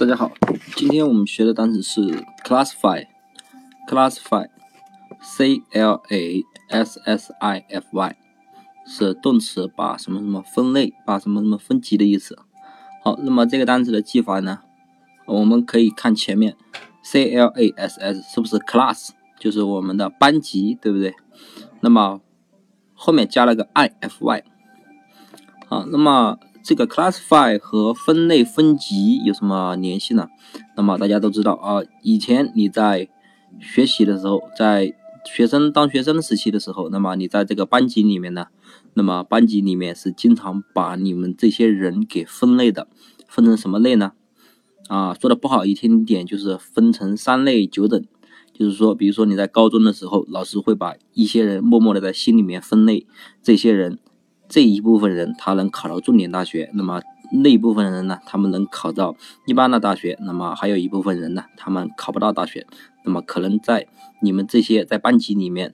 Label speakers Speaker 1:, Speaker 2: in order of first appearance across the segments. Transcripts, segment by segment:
Speaker 1: 大家好，今天我们学的单词是 classify，classify，c l a s s i f y，是动词，把什么什么分类，把什么什么分级的意思。好，那么这个单词的记法呢，我们可以看前面。C l a s s 是不是 class，就是我们的班级，对不对？那么后面加了个 i f y，好，那么。这个 classify 和分类分级有什么联系呢？那么大家都知道啊，以前你在学习的时候，在学生当学生的时期的时候，那么你在这个班级里面呢，那么班级里面是经常把你们这些人给分类的，分成什么类呢？啊，说的不好一听点，就是分成三类九等，就是说，比如说你在高中的时候，老师会把一些人默默的在心里面分类，这些人。这一部分人他能考到重点大学，那么那一部分人呢，他们能考到一般的大学，那么还有一部分人呢，他们考不到大学，那么可能在你们这些在班级里面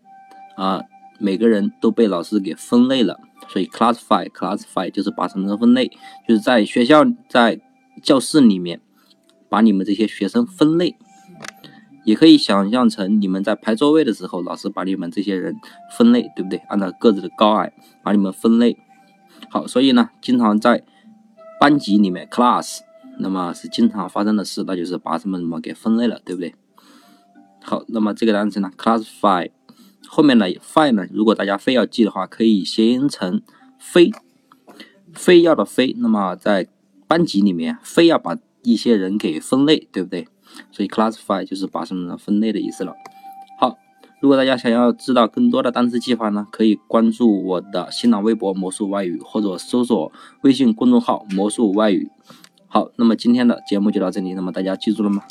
Speaker 1: 啊，每个人都被老师给分类了，所以 classify classify 就是把什么分类，就是在学校在教室里面把你们这些学生分类。也可以想象成你们在排座位的时候，老师把你们这些人分类，对不对？按照个子的高矮把你们分类。好，所以呢，经常在班级里面 class，那么是经常发生的事，那就是把什么什么给分类了，对不对？好，那么这个单词呢，classify 后面呢 fy 呢，如果大家非要记的话，可以谐音成非，非要的非。那么在班级里面，非要把一些人给分类，对不对？所以 classify 就是把什么呢分类的意思了。好，如果大家想要知道更多的单词计划呢，可以关注我的新浪微博魔术外语，或者搜索微信公众号魔术外语。好，那么今天的节目就到这里，那么大家记住了吗？